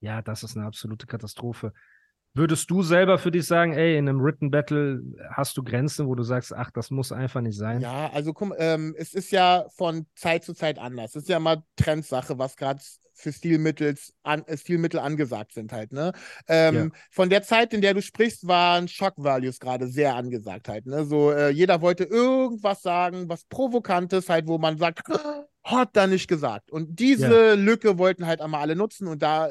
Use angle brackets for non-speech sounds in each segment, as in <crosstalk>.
Ja, das ist eine absolute Katastrophe. Würdest du selber für dich sagen, ey, in einem Written Battle hast du Grenzen, wo du sagst, ach, das muss einfach nicht sein? Ja, also guck, ähm, es ist ja von Zeit zu Zeit anders. Es ist ja mal Trendsache, was gerade für Stilmittels an, äh, Stilmittel angesagt sind halt, ne? Ähm, ja. Von der Zeit, in der du sprichst, waren Shock Values gerade sehr angesagt halt, ne? So, äh, jeder wollte irgendwas sagen, was Provokantes halt, wo man sagt, <gasps> hat da nicht gesagt. Und diese ja. Lücke wollten halt einmal alle nutzen und da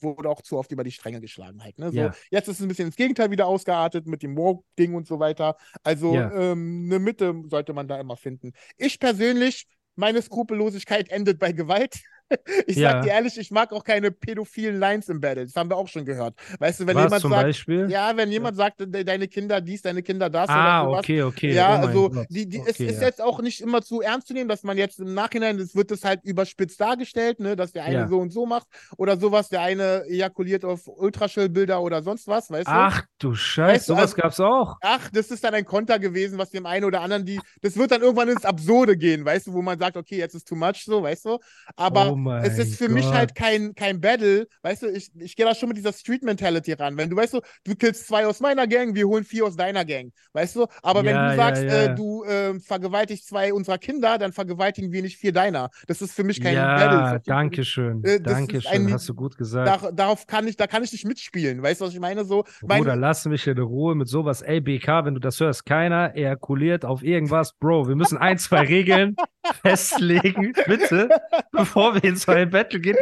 wurde auch zu oft über die Stränge geschlagen halt. Ne? So, yeah. Jetzt ist es ein bisschen ins Gegenteil wieder ausgeartet mit dem Woke-Ding und so weiter. Also yeah. ähm, eine Mitte sollte man da immer finden. Ich persönlich, meine Skrupellosigkeit endet bei Gewalt. <laughs> ich ja. sag dir ehrlich, ich mag auch keine pädophilen Lines im Battle. Das haben wir auch schon gehört. Weißt du, wenn Was jemand sagt, Beispiel? ja, wenn jemand ja. sagt, deine Kinder dies, deine Kinder das ah, oder sowas. okay, okay. Ja, oh also die, die, okay, es ist ja. jetzt auch nicht immer zu ernst zu nehmen, dass man jetzt im Nachhinein, es wird das halt überspitzt dargestellt, ne, dass der eine so und so macht oder sowas, der eine ejakuliert auf Ultraschallbilder oder sonst was, weißt du? Ach du Scheiße, weißt sowas also, gab's auch. Ach, das ist dann ein Konter gewesen, was dem einen oder anderen, die, das wird dann irgendwann ins Absurde gehen, weißt du, wo man sagt, okay, jetzt ist too much so, weißt du? Aber oh es ist für mich mich halt kein, kein Battle, weißt du, ich, ich gehe da schon mit dieser Street-Mentality ran. Wenn du, weißt du, du killst zwei aus meiner Gang, wir holen vier aus deiner Gang, weißt du? Aber wenn ja, du sagst, ja, ja. Äh, du äh, vergewaltigst zwei unserer Kinder, dann vergewaltigen wir nicht vier deiner. Das ist für mich kein Battle. Ja, danke schön. Äh, danke schön, hast du gut gesagt. Da, darauf kann ich, da kann ich nicht mitspielen, weißt du, was ich meine? So, mein, Bruder, lass mich in Ruhe mit sowas. Ey, BK, wenn du das hörst, keiner ejakuliert auf irgendwas. Bro, wir müssen ein, zwei Regeln <laughs> festlegen, bitte, bevor wir ins neue Battle gehen.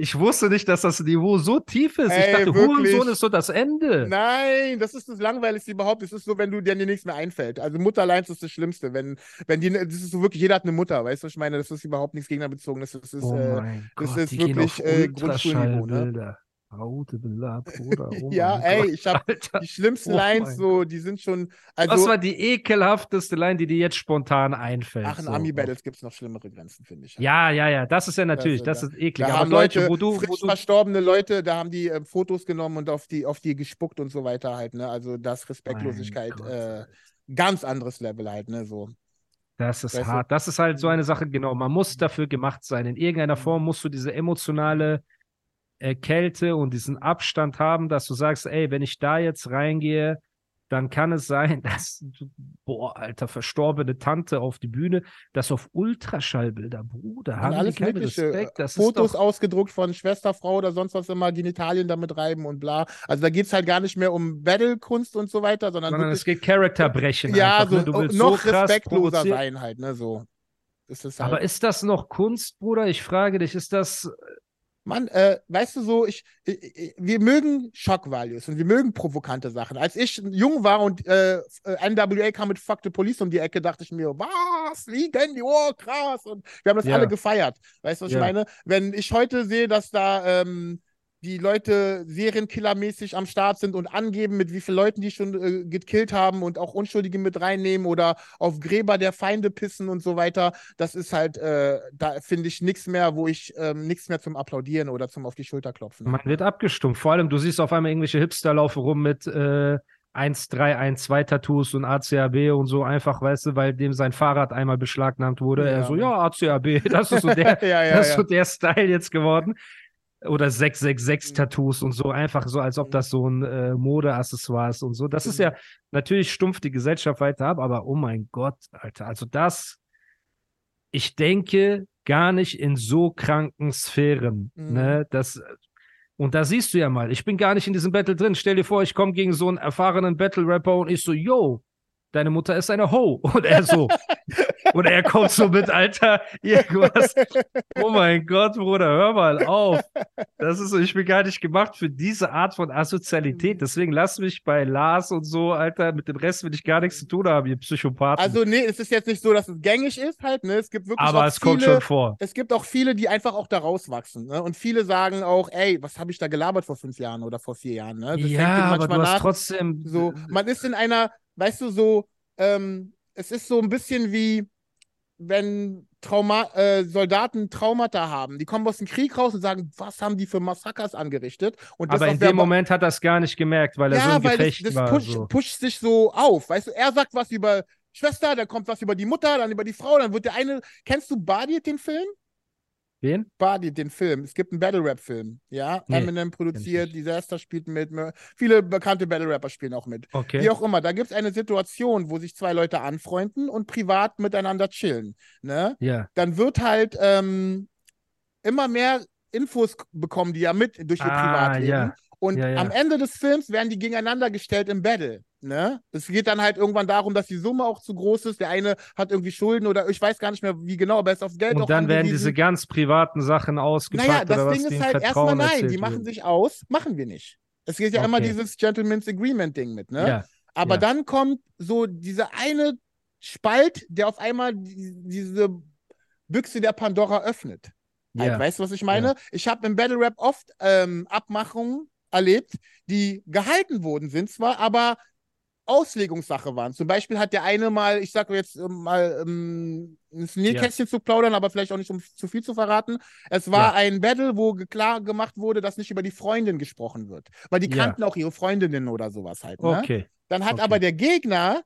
Ich wusste nicht, dass das Niveau so tief ist. Ey, ich dachte, wirklich? Hurensohn ist so das Ende. Nein, das ist das Langweiligste überhaupt. Es ist so, wenn du dir nichts mehr einfällt. Also Mutterleins ist das Schlimmste. Wenn, wenn die, das ist so wirklich, jeder hat eine Mutter, weißt du, ich meine, das ist überhaupt nichts gegnerbezogenes. Das ist, oh äh, das Gott, ist wirklich äh, Grundschulniveau. Ne? Bruder. <laughs> Oh ja, ey, Gott, ich habe die schlimmsten oh Lines, so, die sind schon. Also, Was war die ekelhafteste Line, die dir jetzt spontan einfällt? Ach, in so. Ami-Battles gibt es noch schlimmere Grenzen, finde ich. Ja, ja, ja, das ist ja natürlich, das, das ist eklig. Da haben Leute, wo du, frisch wo du... verstorbene Leute, da haben die äh, Fotos genommen und auf die, auf die gespuckt und so weiter halt, ne? Also das Respektlosigkeit, äh, ganz anderes Level halt, ne? So. Das ist weißt hart. Du? Das ist halt so eine Sache, genau. Man muss dafür gemacht sein. In irgendeiner mhm. Form musst du diese emotionale Kälte und diesen Abstand haben, dass du sagst, ey, wenn ich da jetzt reingehe, dann kann es sein, <laughs> dass, boah, alter, verstorbene Tante auf die Bühne, das auf Ultraschallbilder, Bruder, haben alles. Das Fotos doch... ausgedruckt von Schwesterfrau oder sonst was immer, Genitalien damit reiben und bla. Also da geht es halt gar nicht mehr um Battle-Kunst und so weiter, sondern, sondern es geht Charakterbrechen. Ja, einfach, so, ne? noch so respektloser sein halt, ne, so. Ist halt. Aber ist das noch Kunst, Bruder? Ich frage dich, ist das Mann, äh, weißt du so, ich, ich, wir mögen Shock Values und wir mögen provokante Sachen. Als ich jung war und äh, NWA kam mit Fuck the Police um die Ecke, dachte ich mir, was, liegen die, oh krass. Und wir haben das ja. alle gefeiert. Weißt du, was ja. ich meine? Wenn ich heute sehe, dass da ähm, die Leute Serienkillermäßig am Start sind und angeben, mit wie vielen Leuten die schon äh, gekillt haben und auch Unschuldige mit reinnehmen oder auf Gräber der Feinde pissen und so weiter. Das ist halt, äh, da finde ich nichts mehr, wo ich ähm, nichts mehr zum Applaudieren oder zum auf die Schulter klopfen. Man wird abgestumpft. Vor allem, du siehst auf einmal irgendwelche Hipster laufen rum mit äh, 1, 3, 1, 2 Tattoos und ACAB und so einfach, weißt du, weil dem sein Fahrrad einmal beschlagnahmt wurde. Ja, er so, ja, ACAB, <laughs> das ist so der, <laughs> ja, ja, das ist so der Style jetzt geworden oder 666-Tattoos und so, einfach so, als ob das so ein äh, Modeaccessoire ist und so. Das ist ja natürlich stumpf die Gesellschaft weiter ab, aber oh mein Gott, Alter, also das, ich denke gar nicht in so kranken Sphären, mhm. ne, das, und da siehst du ja mal, ich bin gar nicht in diesem Battle drin. Stell dir vor, ich komme gegen so einen erfahrenen Battle-Rapper und ich so, yo, deine Mutter ist eine Ho. <laughs> Und er so. und er kommt so mit, Alter, irgendwas. Oh mein Gott, Bruder, hör mal auf. Das ist so, ich bin gar nicht gemacht für diese Art von Asozialität. Mhm. Deswegen lass mich bei Lars und so, Alter, mit dem Rest will ich gar nichts zu tun haben, ihr Psychopathen. Also, nee, es ist jetzt nicht so, dass es gängig ist halt, ne? Es gibt wirklich. Aber es viele, kommt schon vor. Es gibt auch viele, die einfach auch da rauswachsen, ne? Und viele sagen auch, ey, was habe ich da gelabert vor fünf Jahren oder vor vier Jahren, ne? Das ja, aber du nach. hast trotzdem. So, man ist in einer weißt du, so, ähm, es ist so ein bisschen wie, wenn Trauma äh, Soldaten Traumata haben. Die kommen aus dem Krieg raus und sagen, was haben die für Massakers angerichtet? Und Aber in dem Moment hat er es gar nicht gemerkt, weil er ja, so ein weil Gefecht das, das war. Push, so. pusht sich so auf. Weißt du, er sagt was über Schwester, dann kommt was über die Mutter, dann über die Frau, dann wird der eine. Kennst du Badi, den Film? Wen? Badi, den Film. Es gibt einen Battle-Rap-Film. Ja, nee, Eminem produziert, Disaster spielt mit. Viele bekannte Battle-Rapper spielen auch mit. Okay. Wie auch immer. Da gibt es eine Situation, wo sich zwei Leute anfreunden und privat miteinander chillen. Ne? Ja. Dann wird halt ähm, immer mehr Infos bekommen, die ja mit durch ihr ah, Privatleben. Ja. Und ja. am Ende des Films werden die gegeneinander gestellt im Battle. Ne? Es geht dann halt irgendwann darum, dass die Summe auch zu groß ist. Der eine hat irgendwie Schulden oder ich weiß gar nicht mehr wie genau, aber er ist aufs Geld Und dann werden diese ganz privaten Sachen ausgepackt. Naja, das oder Ding was ist halt erstmal nein, die machen sich aus, machen wir nicht. Es geht ja okay. immer dieses Gentleman's Agreement Ding mit, ne? Ja. Aber ja. dann kommt so dieser eine Spalt, der auf einmal die, diese Büchse der Pandora öffnet. Halt, ja. weißt du, was ich meine? Ich habe im Battle Rap oft ähm, Abmachungen erlebt, die gehalten worden sind zwar, aber Auslegungssache waren. Zum Beispiel hat der eine mal, ich sage jetzt ähm, mal ähm, ein Nähkästchen ja. zu plaudern, aber vielleicht auch nicht, um zu viel zu verraten. Es war ja. ein Battle, wo klar gemacht wurde, dass nicht über die Freundin gesprochen wird. Weil die kannten ja. auch ihre Freundinnen oder sowas halt. Ne? Okay. Dann hat okay. aber der Gegner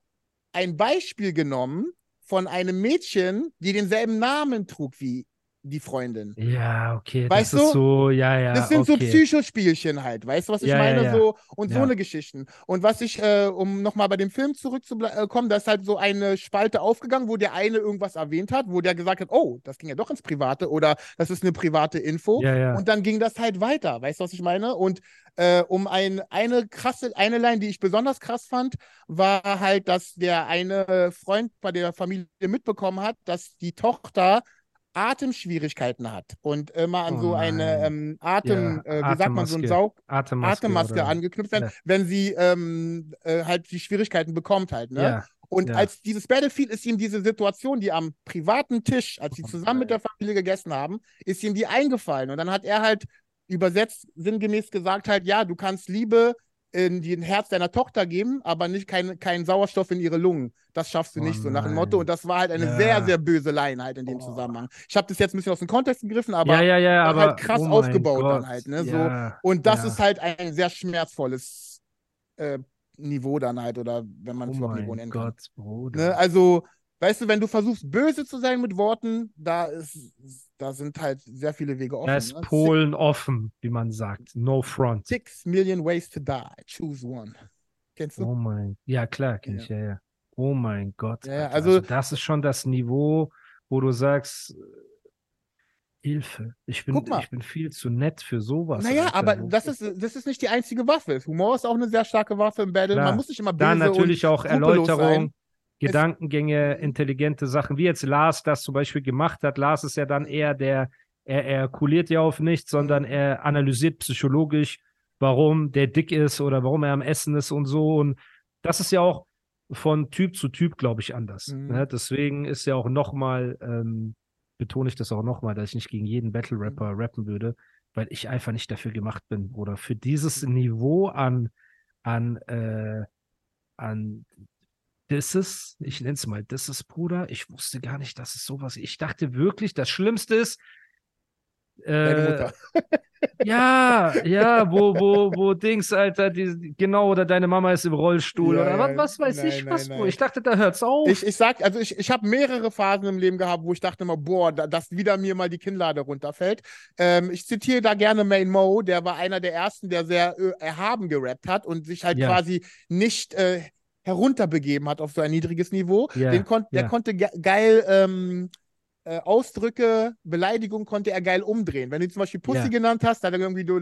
ein Beispiel genommen von einem Mädchen, die denselben Namen trug wie die Freundin. Ja, okay. Weißt das du? ist so, ja, ja. Das sind okay. so Psychospielchen halt, weißt du, was ich ja, meine? Ja, ja. So, und so eine Geschichten. Und was ich, äh, um nochmal bei dem Film zurückzukommen, da ist halt so eine Spalte aufgegangen, wo der eine irgendwas erwähnt hat, wo der gesagt hat, oh, das ging ja doch ins Private oder das ist eine private Info. Ja, ja. Und dann ging das halt weiter, weißt du, was ich meine? Und äh, um ein, eine krasse, eine Line, die ich besonders krass fand, war halt, dass der eine Freund bei der Familie mitbekommen hat, dass die Tochter Atemschwierigkeiten hat und immer an oh so eine ähm, Atem, ja, äh, wie sagt man, so ein Saug Atemmaske, Atemmaske angeknüpft werden, ja. wenn sie ähm, äh, halt die Schwierigkeiten bekommt halt, ne? Ja. Und als dieses Battlefield ist ihm diese Situation, die am privaten Tisch, als sie zusammen mit der Familie gegessen haben, ist ihm die eingefallen. Und dann hat er halt übersetzt sinngemäß gesagt halt, ja, du kannst Liebe in den Herz deiner Tochter geben, aber nicht keinen kein Sauerstoff in ihre Lungen. Das schaffst du oh nicht, so nach dem Motto. Und das war halt eine ja. sehr, sehr böse Line halt in dem oh. Zusammenhang. Ich habe das jetzt ein bisschen aus dem Kontext gegriffen, aber, ja, ja, ja, aber halt krass oh aufgebaut dann halt. Ne? So. Und das ist halt ein sehr schmerzvolles äh, Niveau dann halt, oder wenn man es oh überhaupt Niveau nennen Gott, kann. Bruder. Ne? Also, weißt du, wenn du versuchst, böse zu sein mit Worten, da ist da sind halt sehr viele Wege offen. Da ist ne? Polen Six, offen, wie man sagt. No front. Six million ways to die. Choose one. Kennst du? Oh mein, ja klar, kenn ja. ich, ja, ja. Oh mein Gott. Ja, also, also, das ist schon das Niveau, wo du sagst, Hilfe. Ich bin, ich bin viel zu nett für sowas. Naja, Alter. aber das ist, das ist nicht die einzige Waffe. Humor ist auch eine sehr starke Waffe im Battle. Klar. Man muss nicht immer böse Dann natürlich auch Erläuterung. Sein. Gedankengänge, intelligente Sachen, wie jetzt Lars das zum Beispiel gemacht hat. Lars ist ja dann eher der, er, er kuliert ja auf nichts, sondern er analysiert psychologisch, warum der dick ist oder warum er am Essen ist und so. Und das ist ja auch von Typ zu Typ, glaube ich, anders. Mhm. Ne? Deswegen ist ja auch nochmal, ähm, betone ich das auch nochmal, dass ich nicht gegen jeden Battle-Rapper mhm. rappen würde, weil ich einfach nicht dafür gemacht bin oder für dieses Niveau an, an, äh, an das ist, ich nenne es mal, das ist Bruder. Ich wusste gar nicht, dass es sowas. Ich dachte wirklich, das Schlimmste ist. Äh, ja, ja, wo, wo, wo Dings, Alter, die, genau, oder deine Mama ist im Rollstuhl ja, oder was, was weiß nein, ich, was, nein, nein. Ich dachte, da hört's auf. Ich, ich sag, also ich, ich habe mehrere Phasen im Leben gehabt, wo ich dachte immer, boah, da, dass wieder mir mal die Kinnlade runterfällt. Ähm, ich zitiere da gerne Main Mo, der war einer der ersten, der sehr äh, erhaben gerappt hat und sich halt ja. quasi nicht äh, herunterbegeben hat auf so ein niedriges Niveau. Yeah, Den kon yeah. Der konnte ge geil ähm, äh, Ausdrücke, Beleidigung konnte er geil umdrehen. Wenn du zum Beispiel Pussy yeah. genannt hast, dann irgendwie du.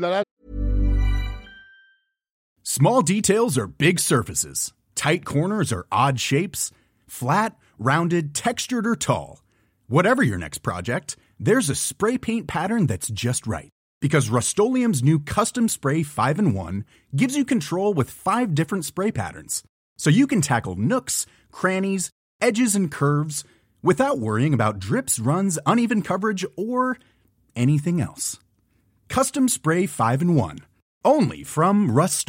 Small details are big surfaces. Tight corners or odd shapes? Flat, rounded, textured, or tall? Whatever your next project, there's a spray paint pattern that's just right. Because Rust new Custom Spray 5 in 1 gives you control with five different spray patterns. So you can tackle nooks, crannies, edges, and curves without worrying about drips, runs, uneven coverage, or anything else. Custom Spray 5 in 1. Only from Rust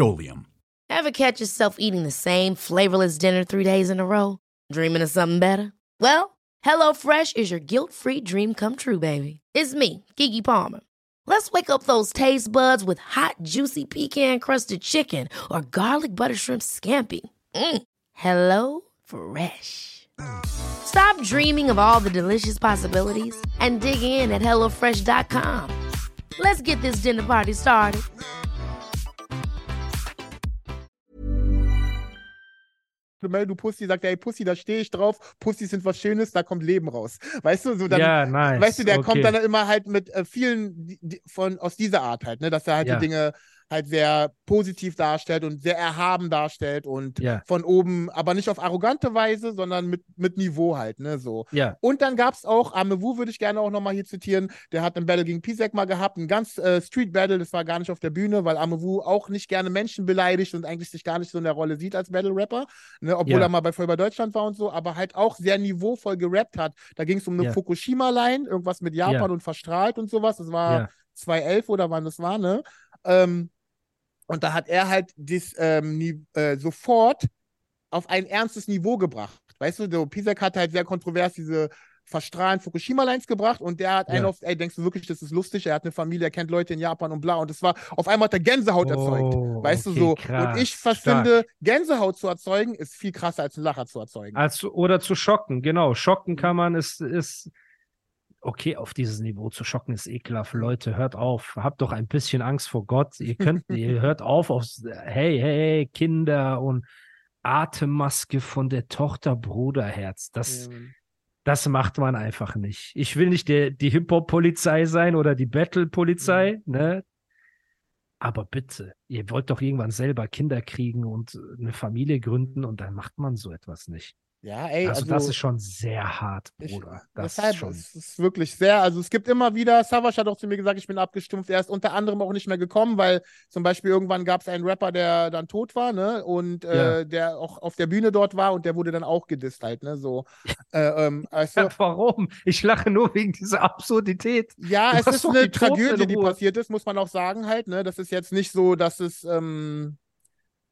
Ever catch yourself eating the same flavorless dinner three days in a row? Dreaming of something better? Well, HelloFresh is your guilt free dream come true, baby. It's me, Gigi Palmer. Let's wake up those taste buds with hot, juicy pecan crusted chicken or garlic butter shrimp scampi. Mm. Hello Fresh. Stop dreaming of all the delicious possibilities and dig in at HelloFresh.com. Let's get this dinner party started. du Pussy, sagt ey Pussy, da stehe ich drauf, Pussy sind was Schönes, da kommt Leben raus. Weißt du, so dann, ja, nice. weißt du, der okay. kommt dann immer halt mit äh, vielen die, die, von aus dieser Art halt, ne, dass er halt ja. die Dinge halt sehr positiv darstellt und sehr erhaben darstellt und ja. von oben, aber nicht auf arrogante Weise, sondern mit, mit Niveau halt, ne, so. Ja. Und dann gab es auch, Amewu würde ich gerne auch nochmal hier zitieren, der hat ein Battle gegen Pisek mal gehabt, ein ganz äh, Street Battle, das war gar nicht auf der Bühne, weil Amewu auch nicht gerne Menschen beleidigt und eigentlich sich gar nicht so in der Rolle sieht als Battle Rapper, ne, obwohl ja. er mal bei Vollber Deutschland war und so, aber halt auch sehr niveauvoll gerappt hat. Da ging es um eine. Fukushima-Line, irgendwas mit Japan und verstrahlt und sowas, das war 2011 oder wann das war, ne? Ähm, und da hat er halt das ähm, äh, sofort auf ein ernstes Niveau gebracht. Weißt du, so Pisek hat halt sehr kontrovers diese verstrahlen Fukushima-Lines gebracht und der hat ja. einen auf, ey, denkst du wirklich, das ist lustig? Er hat eine Familie, er kennt Leute in Japan und bla. Und das war, auf einmal hat er Gänsehaut oh, erzeugt. Weißt okay, du so? Krass, und ich finde, Gänsehaut zu erzeugen, ist viel krasser als einen Lacher zu erzeugen. Als, oder zu schocken, genau. Schocken kann man, ist, ist okay, auf dieses Niveau zu schocken ist ekelhaft. Leute, hört auf. Habt doch ein bisschen Angst vor Gott. Ihr könnt, <laughs> ihr hört auf aufs, hey, hey, Kinder und Atemmaske von der Tochter Bruderherz. Das, ja. das macht man einfach nicht. Ich will nicht der, die Hip-Hop-Polizei sein oder die Battle-Polizei, mhm. ne? Aber bitte, ihr wollt doch irgendwann selber Kinder kriegen und eine Familie gründen und dann macht man so etwas nicht. Ja, ey. Also, also, das ist schon sehr hart, Bruder. Ich, das deshalb ist schon. Es ist wirklich sehr. Also es gibt immer wieder, Savage hat auch zu mir gesagt, ich bin abgestumpft. Er ist unter anderem auch nicht mehr gekommen, weil zum Beispiel irgendwann gab es einen Rapper, der dann tot war, ne? Und äh, ja. der auch auf der Bühne dort war und der wurde dann auch gedisst halt, ne? So. äh, ähm, also, <laughs> ja, warum? Ich lache nur wegen dieser Absurdität. Ja, du es ist eine Tragödie, die passiert ist, muss man auch sagen halt, ne? Das ist jetzt nicht so, dass es. Ähm,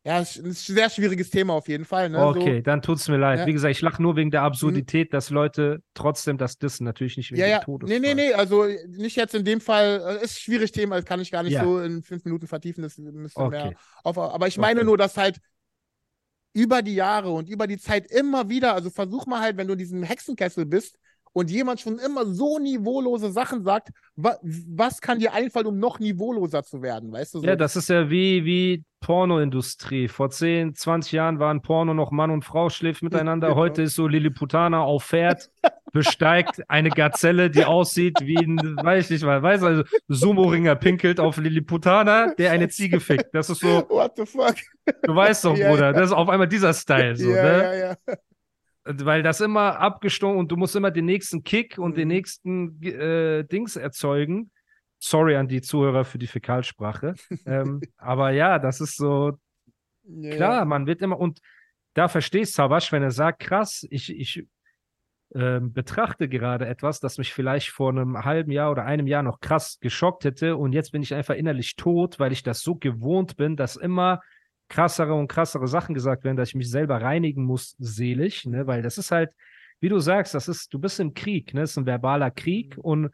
ja, ist ein sehr schwieriges Thema auf jeden Fall. Ne? Okay, so, dann tut es mir leid. Ja. Wie gesagt, ich lache nur wegen der Absurdität, mhm. dass Leute trotzdem das dissen, natürlich nicht wegen ja, ja. des Todes. Nee, nee, nee, also nicht jetzt in dem Fall, äh, ist ein schwieriges Thema, das kann ich gar nicht ja. so in fünf Minuten vertiefen, das müsste okay. mehr auf, aber ich meine okay. nur, dass halt über die Jahre und über die Zeit immer wieder, also versuch mal halt, wenn du in diesem Hexenkessel bist, und jemand schon immer so niveaulose Sachen sagt, wa was kann dir einfallen, um noch niveauloser zu werden, weißt du? So? Ja, das ist ja wie, wie Pornoindustrie. Vor 10, 20 Jahren waren Porno noch Mann und Frau schläft miteinander. <laughs> Genau. Heute ist so Lilliputaner auf Pferd, besteigt eine Gazelle, die aussieht wie ein, weiß ich nicht mal, weiß also, Sumo-Ringer pinkelt auf Lilliputaner, der eine Ziege fickt. Das ist so. What the fuck? Du weißt doch, Bruder, ja, ja. das ist auf einmal dieser Style, so, ja, ne? Ja, ja weil das immer abgestunken und du musst immer den nächsten Kick und den mhm. nächsten äh, Dings erzeugen. Sorry an die Zuhörer für die Fäkalsprache. ähm, <laughs> aber ja, das ist so ja. klar, man wird immer und da verstehst Savasch, wenn er sagt, krass, ich, ich äh, betrachte gerade etwas, das mich vielleicht vor einem halben Jahr oder einem Jahr noch krass geschockt hätte und jetzt bin ich einfach innerlich tot, weil ich das so gewohnt bin, dass immer krassere und krassere Sachen gesagt werden, dass ich mich selber reinigen muss, seelisch, ne? Weil das ist halt, wie du sagst, das ist, du bist im Krieg, ne? Das ist ein verbaler Krieg mhm. und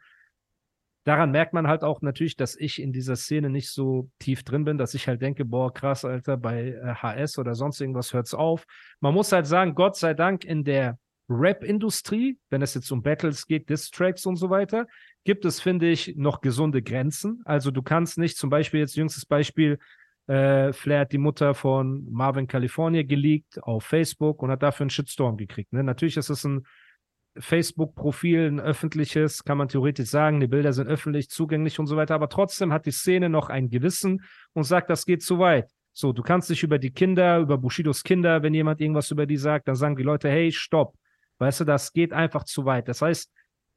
daran merkt man halt auch natürlich, dass ich in dieser Szene nicht so tief drin bin, dass ich halt denke, boah, krass, Alter, bei äh, HS oder sonst irgendwas hört's auf. Man muss halt sagen, Gott sei Dank in der Rap-Industrie, wenn es jetzt um Battles geht, Diss-Tracks und so weiter, gibt es, finde ich, noch gesunde Grenzen. Also du kannst nicht zum Beispiel jetzt jüngstes Beispiel äh, Flair hat die Mutter von Marvin California geleakt auf Facebook und hat dafür einen Shitstorm gekriegt. Ne? Natürlich ist es ein Facebook-Profil, ein öffentliches, kann man theoretisch sagen, die Bilder sind öffentlich zugänglich und so weiter, aber trotzdem hat die Szene noch ein Gewissen und sagt, das geht zu weit. So, du kannst dich über die Kinder, über Bushidos Kinder, wenn jemand irgendwas über die sagt, dann sagen die Leute, hey, stopp. Weißt du, das geht einfach zu weit. Das heißt,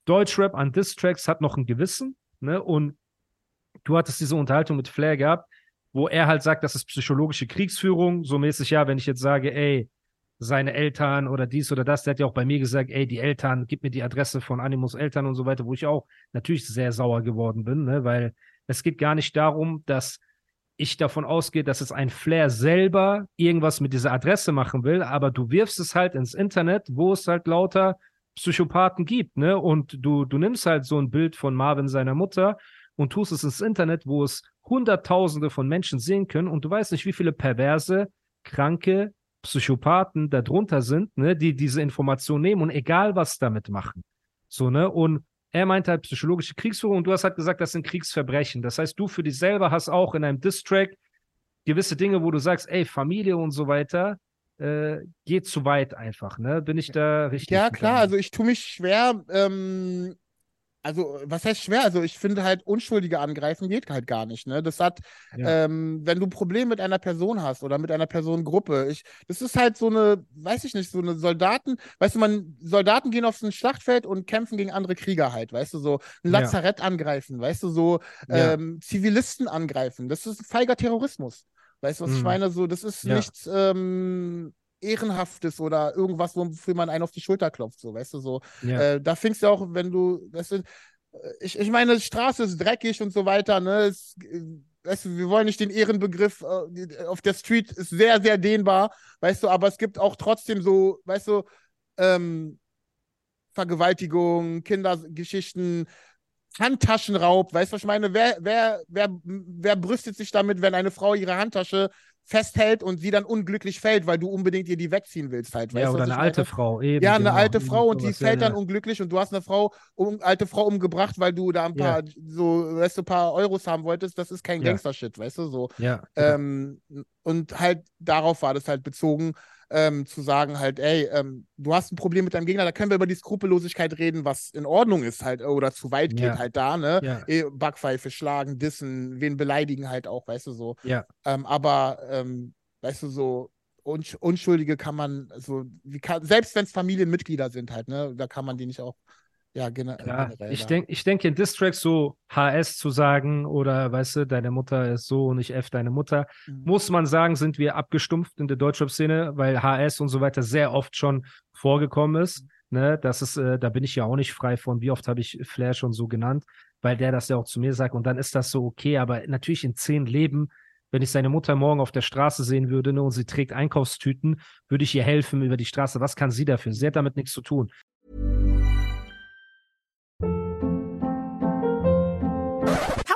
Deutschrap an Distracks hat noch ein Gewissen, ne? Und du hattest diese Unterhaltung mit Flair gehabt, wo er halt sagt, das ist psychologische Kriegsführung, so mäßig, ja, wenn ich jetzt sage, ey, seine Eltern oder dies oder das, der hat ja auch bei mir gesagt, ey, die Eltern, gib mir die Adresse von Animus Eltern und so weiter, wo ich auch natürlich sehr sauer geworden bin, ne? weil es geht gar nicht darum, dass ich davon ausgehe, dass es ein Flair selber irgendwas mit dieser Adresse machen will, aber du wirfst es halt ins Internet, wo es halt lauter Psychopathen gibt, ne? Und du, du nimmst halt so ein Bild von Marvin seiner Mutter und tust es ins Internet, wo es Hunderttausende von Menschen sehen können und du weißt nicht, wie viele perverse, kranke Psychopathen darunter sind, ne, die diese Information nehmen und egal was damit machen. So, ne? Und er meint halt psychologische Kriegsführung und du hast halt gesagt, das sind Kriegsverbrechen. Das heißt, du für dich selber hast auch in einem Distrack gewisse Dinge, wo du sagst, ey, Familie und so weiter, äh, geht zu weit einfach, ne? Bin ich da richtig? Ja, klar, also ich tue mich schwer, ähm, also was heißt schwer? Also ich finde halt, Unschuldige angreifen geht halt gar nicht. Ne? Das hat, ja. ähm, wenn du Probleme mit einer Person hast oder mit einer Personengruppe, ich, das ist halt so eine, weiß ich nicht, so eine Soldaten, weißt du, man, Soldaten gehen auf ein Schlachtfeld und kämpfen gegen andere Krieger halt, weißt du, so ein Lazarett ja. angreifen, weißt du, so ähm, ja. Zivilisten angreifen. Das ist feiger Terrorismus. Weißt du, was mhm. ich meine? So, das ist nichts, ähm, Ehrenhaftes oder irgendwas, wofür man einen auf die Schulter klopft, so, weißt du, so. Ja. Äh, da fingst du auch, wenn du, weißt du, äh, ich, ich meine, die Straße ist dreckig und so weiter, ne, es, äh, weißt du, wir wollen nicht den Ehrenbegriff äh, auf der Street ist sehr, sehr dehnbar, weißt du, aber es gibt auch trotzdem so, weißt du, ähm, Vergewaltigung, Kindergeschichten, Handtaschenraub, weißt du, was ich meine? Wer, wer, wer, wer brüstet sich damit, wenn eine Frau ihre Handtasche festhält und sie dann unglücklich fällt, weil du unbedingt ihr die wegziehen willst halt. Weißt, ja, oder eine alte Frau. Eben, ja, eine genau. alte Frau und die fällt dann unglücklich und du hast eine Frau, um, alte Frau umgebracht, weil du da ein paar, ja. so, weißt du, ein paar Euros haben wolltest. Das ist kein Gangster-Shit, weißt du, so. Ja. Ähm, und halt darauf war das halt bezogen ähm, zu sagen halt, ey, ähm, du hast ein Problem mit deinem Gegner, da können wir über die Skrupellosigkeit reden, was in Ordnung ist halt oder zu weit geht ja. halt da, ne? Ja. E Backpfeife schlagen, dissen, wen beleidigen halt auch, weißt du so. Ja. Ähm, aber, ähm, weißt du so, Unschuldige kann man, so, wie kann, selbst wenn es Familienmitglieder sind halt, ne, da kann man die nicht auch ja, gena ja. Ich, denk, ich denke, in Distracks so HS zu sagen oder, weißt du, deine Mutter ist so und ich F deine Mutter, mhm. muss man sagen, sind wir abgestumpft in der Deutschrap-Szene, weil HS und so weiter sehr oft schon vorgekommen ist. Mhm. Ne, das ist, äh, da bin ich ja auch nicht frei von. Wie oft habe ich Flair schon so genannt, weil der das ja auch zu mir sagt und dann ist das so okay. Aber natürlich in zehn Leben wenn ich seine Mutter morgen auf der Straße sehen würde ne, und sie trägt Einkaufstüten, würde ich ihr helfen über die Straße. Was kann sie dafür? Sie hat damit nichts zu tun.